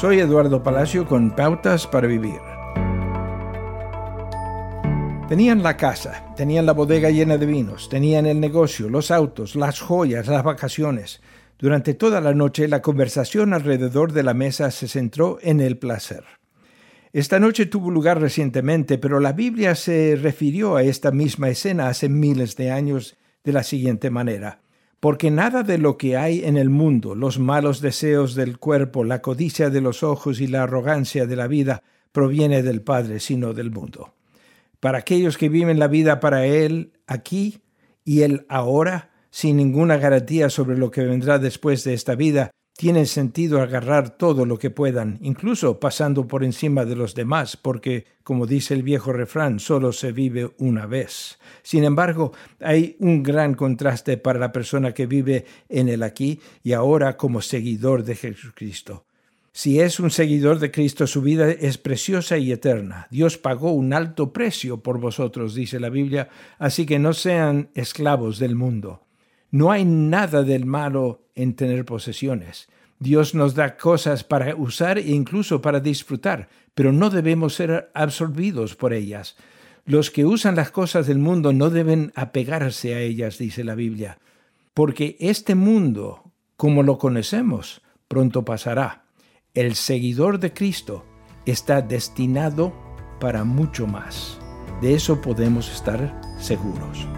Soy Eduardo Palacio con Pautas para Vivir. Tenían la casa, tenían la bodega llena de vinos, tenían el negocio, los autos, las joyas, las vacaciones. Durante toda la noche la conversación alrededor de la mesa se centró en el placer. Esta noche tuvo lugar recientemente, pero la Biblia se refirió a esta misma escena hace miles de años de la siguiente manera. Porque nada de lo que hay en el mundo, los malos deseos del cuerpo, la codicia de los ojos y la arrogancia de la vida, proviene del Padre, sino del mundo. Para aquellos que viven la vida para Él aquí y Él ahora, sin ninguna garantía sobre lo que vendrá después de esta vida, tiene sentido agarrar todo lo que puedan, incluso pasando por encima de los demás, porque, como dice el viejo refrán, solo se vive una vez. Sin embargo, hay un gran contraste para la persona que vive en el aquí y ahora como seguidor de Jesucristo. Si es un seguidor de Cristo, su vida es preciosa y eterna. Dios pagó un alto precio por vosotros, dice la Biblia, así que no sean esclavos del mundo. No hay nada del malo en tener posesiones. Dios nos da cosas para usar e incluso para disfrutar, pero no debemos ser absorbidos por ellas. Los que usan las cosas del mundo no deben apegarse a ellas, dice la Biblia, porque este mundo, como lo conocemos, pronto pasará el seguidor de Cristo está destinado para mucho más. De eso podemos estar seguros.